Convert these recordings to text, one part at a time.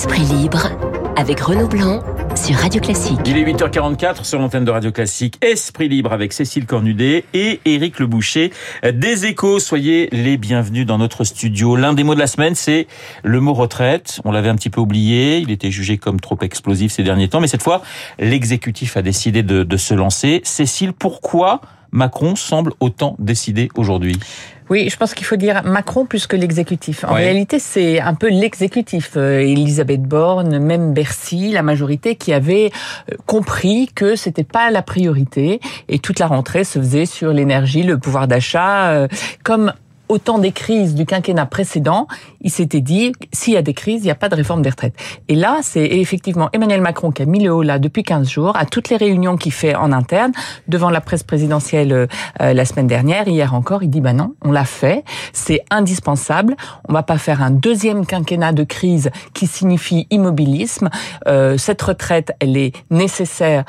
Esprit libre avec Renaud Blanc sur Radio Classique. Il est 8h44 sur l'antenne de Radio Classique. Esprit libre avec Cécile Cornudet et Éric Le Boucher des Échos. Soyez les bienvenus dans notre studio. L'un des mots de la semaine, c'est le mot retraite. On l'avait un petit peu oublié. Il était jugé comme trop explosif ces derniers temps. Mais cette fois, l'exécutif a décidé de, se lancer. Cécile, pourquoi Macron semble autant décidé aujourd'hui? Oui, je pense qu'il faut dire Macron plus que l'exécutif. En réalité, c'est un peu l'exécutif. Euh, Elisabeth Borne, même Bercy, la majorité qui avait euh, compris que c'était pas la priorité et toute la rentrée se faisait sur l'énergie, le pouvoir d'achat, euh, comme au temps des crises du quinquennat précédent, il s'était dit, s'il y a des crises, il n'y a pas de réforme des retraites. Et là, c'est effectivement Emmanuel Macron qui a mis le haut là depuis 15 jours, à toutes les réunions qu'il fait en interne, devant la presse présidentielle euh, la semaine dernière, hier encore, il dit, bah non, on l'a fait, c'est indispensable, on va pas faire un deuxième quinquennat de crise qui signifie immobilisme. Euh, cette retraite, elle est nécessaire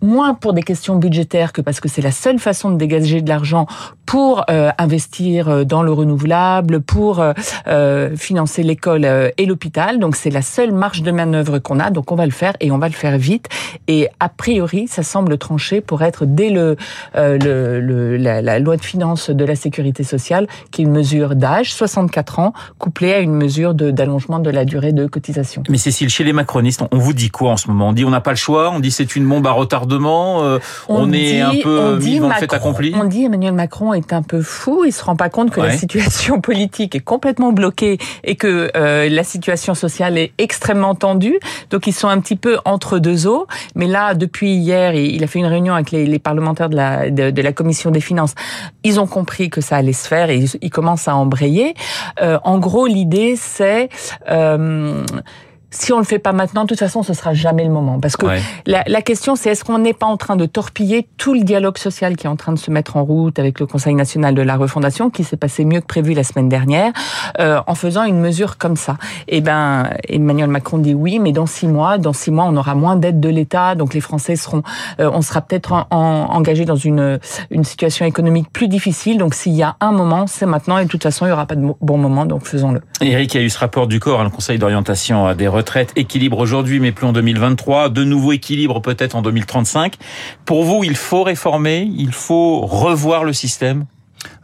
moins pour des questions budgétaires que parce que c'est la seule façon de dégager de l'argent pour euh, investir euh, dans le renouvelable, pour euh, financer l'école et l'hôpital. Donc c'est la seule marge de manœuvre qu'on a. Donc on va le faire et on va le faire vite. Et a priori, ça semble tranché pour être dès le, le, la, la, loi de finances de la sécurité sociale, qui est une mesure d'âge, 64 ans, couplée à une mesure d'allongement de, la durée de cotisation. Mais Cécile, chez les macronistes, on vous dit quoi en ce moment? On dit on n'a pas le choix, on dit c'est une bombe à retardement, on, est un peu mis dans le fait accompli. On dit Emmanuel Macron est un peu fou. Il se rend pas compte que la situation politique est complètement bloquée et que euh, la situation sociale est extrêmement tendue. Donc ils sont un petit peu entre deux eaux. Mais là, depuis hier, il a fait une réunion avec les, parlementaires de la, de, la commission des finances. Ils ont compris que ça allait se faire et ils, commencent à embrayer. Euh, en gros, l'idée c'est euh, si on le fait pas maintenant, de toute façon, ce sera jamais le moment. Parce que la, la, question, c'est est-ce qu'on n'est pas en train de torpiller tout le dialogue social qui est en train de se mettre en route avec le Conseil national de la refondation, qui s'est passé mieux que prévu la semaine dernière, euh, en faisant une mesure comme ça? Eh ben, Emmanuel Macron dit oui, mais dans six mois, dans six mois, on aura moins d'aide de l'État, donc les Français seront, euh, on sera peut-être en, engagé dans une une situation économique plus difficile. Donc s'il y a un moment, c'est maintenant, et de toute façon, il y aura pas de bon moment, donc faisons-le. Eric, il y a eu ce rapport du corps, hein, le Conseil d'orientation des retraite, équilibre aujourd'hui, mais plus en 2023, de nouveau équilibre peut-être en 2035. Pour vous, il faut réformer, il faut revoir le système?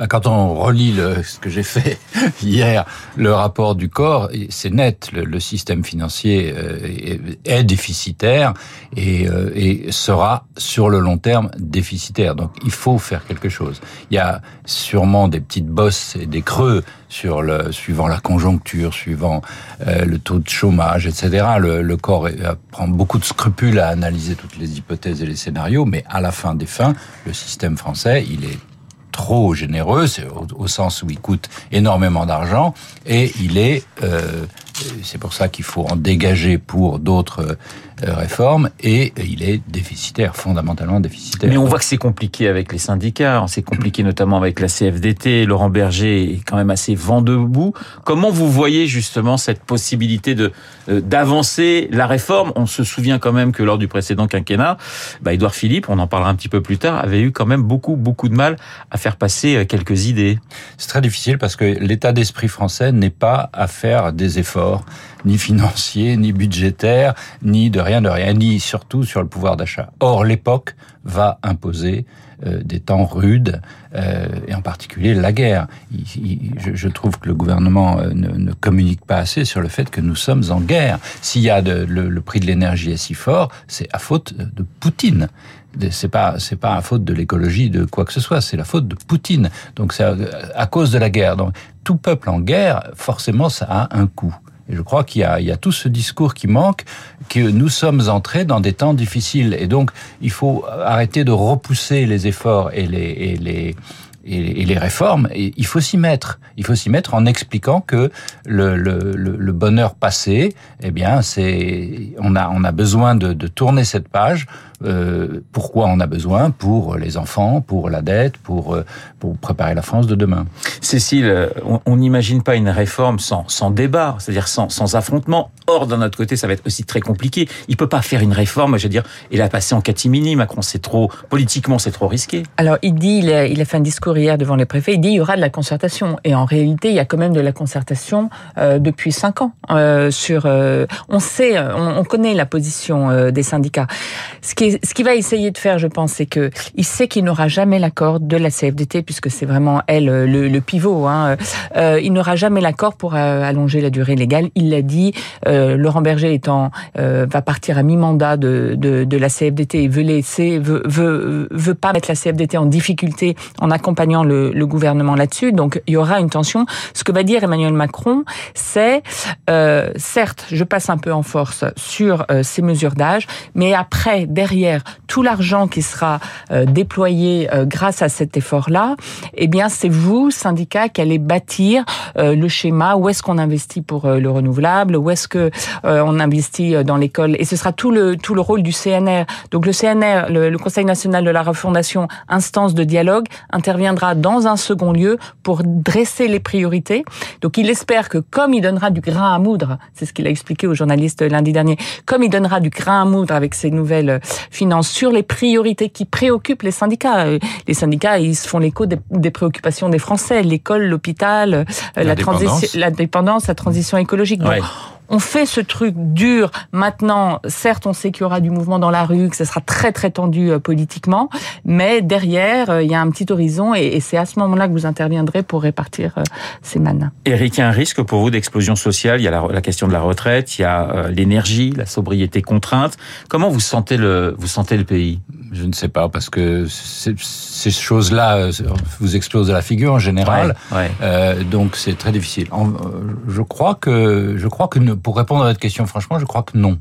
Quand on relit le, ce que j'ai fait hier, le rapport du corps, c'est net. Le, système financier euh, est, déficitaire et, euh, et, sera sur le long terme déficitaire. Donc il faut faire quelque chose. Il y a sûrement des petites bosses et des creux sur le suivant la conjoncture, suivant euh, le taux de chômage, etc. Le, le corps prend beaucoup de scrupules à analyser toutes les hypothèses et les scénarios, mais à la fin des fins, le système français, il est trop généreux, au, sens où il coûte énormément d'argent, et il est, euh, c'est pour ça qu'il faut en dégager pour d'autres euh, réformes et il est déficitaire, fondamentalement déficitaire. Mais on voit que c'est compliqué avec les syndicats, c'est compliqué notamment avec la CFDT. Laurent Berger est quand même assez vent debout. Comment vous voyez justement cette possibilité de euh, d'avancer la réforme? On se souvient quand même que lors du précédent quinquennat, bah, Édouard Philippe, on en parlera un petit peu plus tard, avait eu quand même beaucoup beaucoup de mal à faire passer euh, quelques idées. C'est très difficile parce que l'état d'esprit français n'est pas à faire des efforts ni financiers, ni budgétaires, ni de rien de rien, ni surtout sur le pouvoir d'achat. Or, l'époque va imposer euh, des temps rudes, euh, et en particulier la guerre. je, trouve que le gouvernement euh, ne, communique pas assez sur le fait que nous sommes en guerre. S'il y a le, prix de l'énergie est si fort, c'est à faute de Poutine c'est pas c'est pas à faute de l'écologie de quoi que ce soit, c'est la faute de Poutine. Donc c'est à, cause de la guerre. Donc tout peuple en guerre, forcément, ça a un coût. Je crois qu'il y y a tout ce discours qui manque, que nous sommes entrés dans des temps difficiles. Et donc, il faut arrêter de repousser les efforts et les, et les, et, les réformes, il faut s'y mettre. Il faut s'y mettre en expliquant que le, le, le, bonheur passé, eh bien, on a on a besoin de, de tourner cette page euh, pourquoi on a besoin pour les enfants, pour la dette, pour, euh, pour préparer la France de demain? Cécile, on n'imagine pas une réforme sans, sans débat, c'est-à-dire sans, sans affrontement. Or, d'un autre côté, ça va être aussi très compliqué. Il peut pas faire une réforme, je veux dire, et la passer en catimini. Macron, c'est trop, politiquement, c'est trop risqué. Alors, il dit, il a, il a, fait un discours hier devant les préfets, il dit il y aura de la concertation. Et en réalité, il y a quand même de la concertation euh, depuis cinq ans. Euh, sur, euh, on sait, on, on, connaît la position des syndicats. Ce qui, ce qui va essayer de faire, je pense, c'est que il sait qu'il n'aura jamais l'accord de la CFDT, puisque c'est vraiment elle le, le pivot. Hein. il n'aura jamais l'accord pour allonger la durée légale. Il l'a dit. Euh, Laurent Berger étant euh, va partir à mi-mandat de, de, de, la CFDT et veut laisser veut, veut, veut pas mettre la CFDT en difficulté en accompagnant le, le gouvernement là-dessus. Donc il y aura une tension. Ce que va dire Emmanuel Macron, c'est euh, certes, je passe un peu en force sur euh, ces mesures d'âge, mais après derrière derrière tout l'argent qui sera euh, déployé euh, grâce à cet effort-là, eh bien c'est vous syndicats qui allez bâtir le schéma où est-ce qu'on investit pour le renouvelable, où est-ce que euh, on investit dans l'école? Et ce sera tout le tout le rôle du CNR. Donc le CNR, le, le, Conseil national de la refondation, instance de dialogue, interviendra dans un second lieu pour dresser les priorités. Donc il espère que comme il donnera du grain à moudre, c'est ce qu'il a expliqué aux journalistes lundi dernier, comme il donnera du grain à moudre avec ces nouvelles finances sur les priorités qui préoccupent les syndicats. Les syndicats, ils se font l'écho des, des, préoccupations des Français, l'école, l'hôpital, la, transition, la dépendance, la transition écologique. Donc, on fait ce truc dur. Maintenant, certes, on sait qu'il y aura du mouvement dans la rue, que ce sera très très tendu euh, politiquement, mais derrière, euh, il y a un petit horizon et, c'est à ce moment-là que vous interviendrez pour répartir euh, ces manas. Eric, il y a un risque pour vous d'explosion sociale. Il y a la, la, question de la retraite, il y a l'énergie, la sobriété contrainte. Comment vous sentez le vous sentez le pays? Je ne sais pas parce que ces choses-là vous explosent à la figure en général. Ouais, ouais. Euh, donc c'est très difficile. Je crois que je crois que pour répondre à votre question, franchement, je crois que non.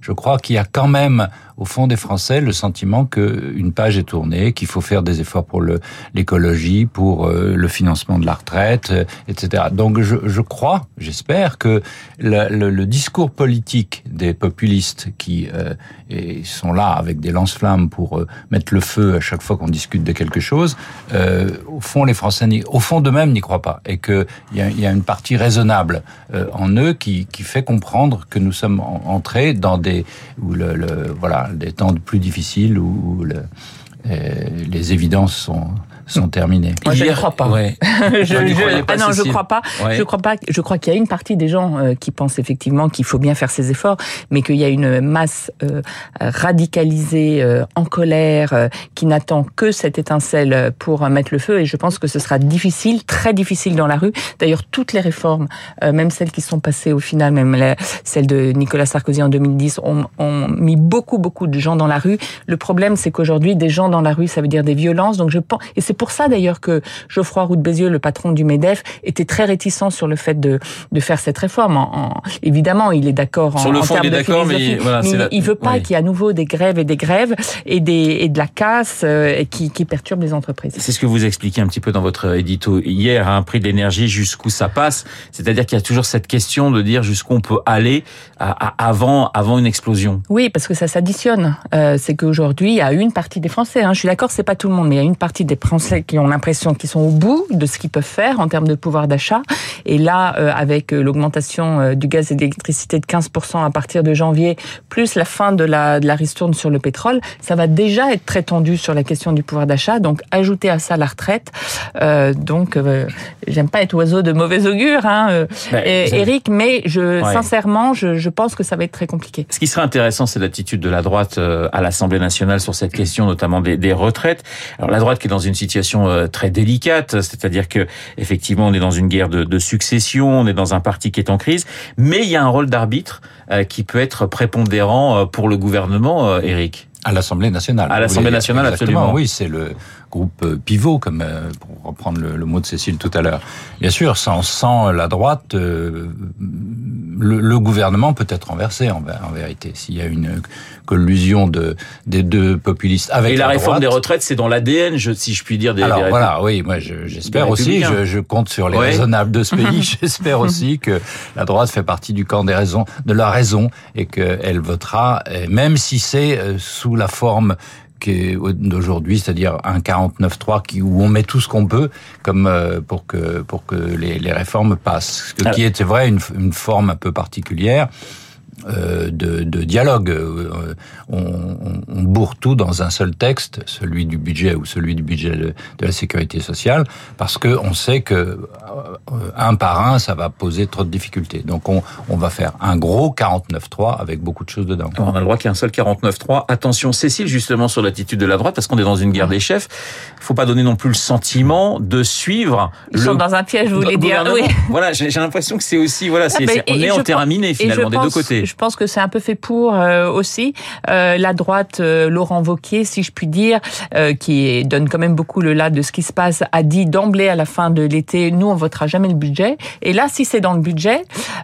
Je crois qu'il y a quand même au fond des Français le sentiment qu'une page est tournée, qu'il faut faire des efforts pour l'écologie, pour euh, le financement de la retraite, euh, etc. Donc je, je crois, j'espère que le, le, le, discours politique des populistes qui euh, sont là avec des lance-flammes pour euh, mettre le feu à chaque fois qu'on discute de quelque chose, au fond les Français, au fond d'eux-mêmes n'y croient pas et qu'il y, a, y a une partie raisonnable en eux qui, qui fait comprendre que nous sommes entrés dans des où le, le voilà des temps plus difficiles où euh, les évidences sont sont terminées. Moi, je ne crois pas. Ouais. je, je, pas ah non, je crois pas. Ouais. Je crois pas. Je crois qu'il y a une partie des gens euh, qui pensent effectivement qu'il faut bien faire ces efforts, mais qu'il y a une masse euh, radicalisée, euh, en colère, euh, qui n'attend que cette étincelle pour mettre le feu. Et je pense que ce sera difficile, très difficile dans la rue. D'ailleurs, toutes les réformes, euh, même celles qui sont passées au final, même la, celle de Nicolas Sarkozy en 2010, ont, ont mis beaucoup, beaucoup de gens dans la rue. Le problème, c'est qu'aujourd'hui, des gens dans la rue, ça veut dire des violences. Donc je pense, et c'est pour ça d'ailleurs que Geoffroy Roux de Bézieux, le patron du MEDEF, était très réticent sur le fait de, de faire cette réforme. En, en, évidemment, il est d'accord en, en termes il est de mais, voilà, mais la... il veut pas oui. qu'il y ait à nouveau des grèves et des grèves et, des, et de la casse euh, qui, qui perturbe les entreprises. C'est ce que vous expliquez un petit peu dans votre édito hier, un hein, prix de l'énergie, jusqu'où ça passe. C'est-à-dire qu'il y a toujours cette question de dire jusqu'où on peut aller à, à, avant, avant une explosion. Oui, parce que ça s'additionne. Euh, c'est qu'aujourd'hui, il y a une partie des Français, hein, je suis d'accord, c'est pas tout le monde, mais il y a une partie des Français qui ont l'impression qu'ils sont au bout de ce qu'ils peuvent faire en termes de pouvoir d'achat. Et là, euh, avec l'augmentation euh, du gaz et de l'électricité de 15% à partir de janvier, plus la fin de la, de la ristourne sur le pétrole, ça va déjà être très tendu sur la question du pouvoir d'achat. Donc, ajouter à ça la retraite. Euh, donc, euh, j'aime pas être oiseau de mauvais augure, hein, ben, et, Eric, mais je, ouais. sincèrement, je, je pense que ça va être très compliqué. Ce qui serait intéressant, c'est l'attitude de la droite à l'Assemblée nationale sur cette question, notamment des, des retraites. Alors, la droite qui est dans une situation très délicate, c'est-à-dire que effectivement on est dans une guerre de, de, succession, on est dans un parti qui est en crise, mais il y a un rôle d'arbitre euh, qui peut être prépondérant pour le gouvernement, euh, Eric. À l'Assemblée nationale. À l'Assemblée nationale, absolument. Oui, c'est le groupe pivot, comme pour reprendre le, mot de Cécile tout à l'heure. Bien sûr, sans, sans la droite, le, le, gouvernement peut être renversé en, en vérité. S'il y a une collusion de, des deux populistes avec Et la, réforme des retraites, c'est dans l'ADN, si je puis dire. Des, Alors voilà, oui, moi j'espère aussi, je, je, compte sur les raisonnables de ce pays, j'espère aussi que la droite fait partie du camp des raisons, de la raison, et qu'elle votera, même si c'est euh, sous la forme d'aujourd'hui, c'est-à-dire un 49-3 qui, où on met tout ce qu'on peut comme euh, pour que pour que les, les réformes passent. Ce qui est vrai une, une forme un peu particulière. Euh, de, de, dialogue. Euh, on, on, bourre tout dans un seul texte, celui du budget ou celui du budget de, la sécurité sociale, parce que on sait que euh, un par un, ça va poser trop de difficultés. Donc on, on va faire un gros 49-3 avec beaucoup de choses dedans. On a le droit qu'il y ait un seul 49-3. Attention, Cécile, justement sur l'attitude de la droite, parce qu'on est dans une guerre des chefs. Il faut pas donner non plus le sentiment de suivre. Ils sont dans un piège, vous voulez dire. Oui. Voilà, j'ai l'impression que c'est aussi voilà, c'est ah, on est en terrain miné finalement des deux côtés je pense que c'est un peu fait pour euh, aussi. Euh, la droite, euh, Laurent Vauquier, si je puis dire, qui donne quand même beaucoup le là de ce qui se passe, a dit d'emblée à la fin de l'été, nous on votera jamais le budget. Et là, si c'est dans le budget,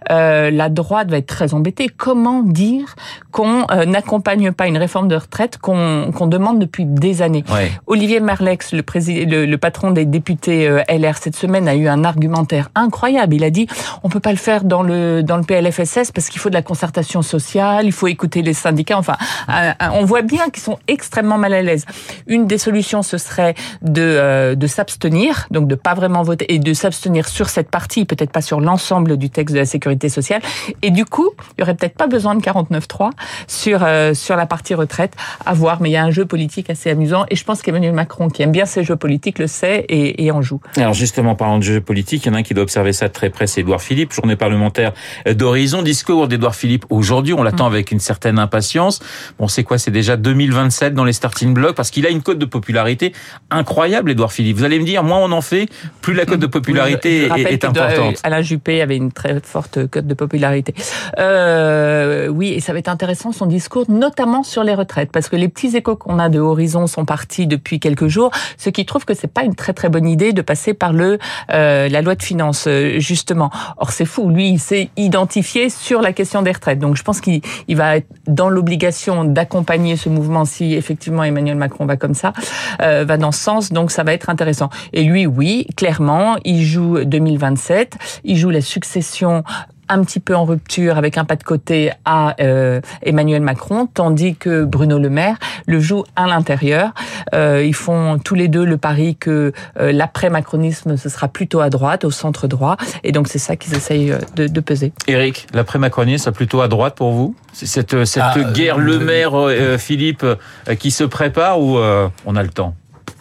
la droite va être très embêtée. Comment dire qu'on n'accompagne pas une réforme de retraite qu'on demande depuis des années? Olivier Merlex, le, le, le, patron des députés LR cette semaine, a eu un argumentaire incroyable. Il a dit on peut pas le faire dans le dans le PLFSS parce qu'il faut de la concertation sociale, il faut écouter les syndicats. Enfin, euh, on voit bien qu'ils sont extrêmement mal à l'aise. Une des solutions, ce serait de, euh, de s'abstenir, donc de pas vraiment voter et de s'abstenir sur cette partie, peut-être pas sur l'ensemble du texte de la sécurité sociale. Et du coup, il y aurait peut-être pas besoin de 49.3 sur euh, sur la partie retraite à voir. Mais il y a un jeu politique assez amusant et je pense qu'Emmanuel Macron, qui aime bien ces jeux politiques, le sait et, et en joue. Alors justement, parlant de jeux politiques, il y en a un qui doit observer ça de très près, c'est Édouard Philippe, journée parlementaire d'Horizon, discours d'Édouard Philippe aujourd'hui. On l'attend mm. avec une certaine impatience. Bon, c'est quoi? C'est déjà 2027 dans les starting blocks parce qu'il a une cote de popularité incroyable, Édouard Philippe. Vous allez me dire, moins on en fait, plus la cote de popularité est, importante. Alain Juppé avait une très forte cote de popularité. Euh, oui, et ça va être intéressant son discours, notamment sur les retraites, parce que les petits échos qu'on a de Horizon sont partis depuis quelques jours, ce qui trouve que c'est pas une très très bonne idée de passer par le euh, la loi de finances euh, justement. Or c'est fou, lui il s'est identifié sur la question des retraites. Donc je pense qu'il va être dans l'obligation d'accompagner ce mouvement si effectivement Emmanuel Macron va comme ça, euh, va dans ce sens. Donc ça va être intéressant. Et lui, oui, clairement, il joue 2027, il joue la succession un petit peu en rupture avec un pas de côté à euh, Emmanuel Macron, tandis que Bruno Le Maire le joue à l'intérieur. Euh, ils font tous les deux le pari que euh, l'après-macronisme, ce sera plutôt à droite, au centre droit, et donc c'est ça qu'ils essayent de, de, peser. Éric, l'après-macronisme, c'est plutôt à droite pour vous? C'est cette, cette ah, guerre Le Maire-Philippe qui se prépare ou on a le temps?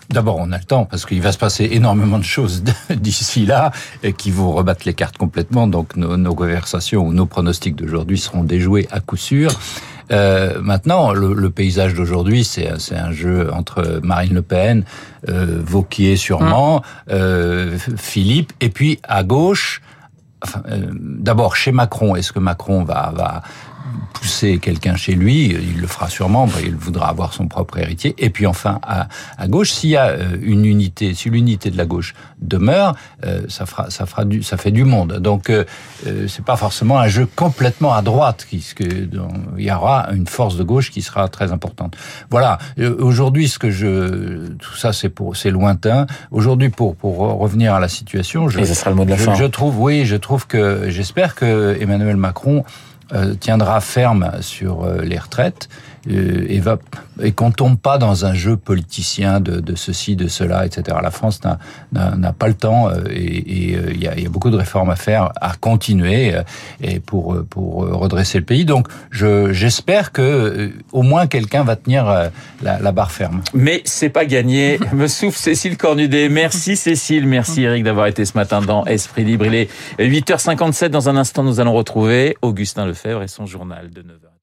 D'abord, on a le temps parce qu'il va se passer énormément de choses d'ici là et qui vont rebattre les cartes complètement. Donc, nos, nos conversations ou nos pronostics d'aujourd'hui seront déjoués à coup sûr. Euh, maintenant, le, le paysage d'aujourd'hui, c'est un jeu entre Marine Le Pen, euh, Vauquier sûrement, mmh. euh, Philippe, et puis à gauche, enfin, euh, d'abord chez Macron, est-ce que Macron va, va pousser quelqu'un chez lui, il le fera sûrement, il voudra avoir son propre héritier. Et puis enfin, à, à gauche, s'il y a euh, une unité, si l'unité de la gauche demeure, euh, ça fera, ça fera du, ça fait du monde. Donc, euh, c'est pas forcément un jeu complètement à droite, il y aura une force de gauche qui sera très importante. Voilà. Aujourd'hui, ce que je, tout ça, c'est pour, c'est lointain. Aujourd'hui, pour pour revenir à la situation, je, sera le mot de la je, fin. je trouve, oui, je trouve que, j'espère que Emmanuel Macron euh, tiendra ferme sur euh, les retraites. euh, et, va, et qu'on tombe pas dans un jeu politicien de, de ceci, de cela, etc. La France n'a pas le temps euh, et il y, a, y, a, beaucoup de réformes à faire, à continuer et pour pour redresser le pays. Donc, j'espère que au moins quelqu'un va tenir la, la, barre ferme. Mais c'est pas gagné. Me souffle Cécile Cornudet. Merci Cécile, merci Eric d'avoir été ce matin dans Esprit Libre. Il est 8h57. Dans un instant, nous allons retrouver Augustin Lefebvre et son journal de 9h.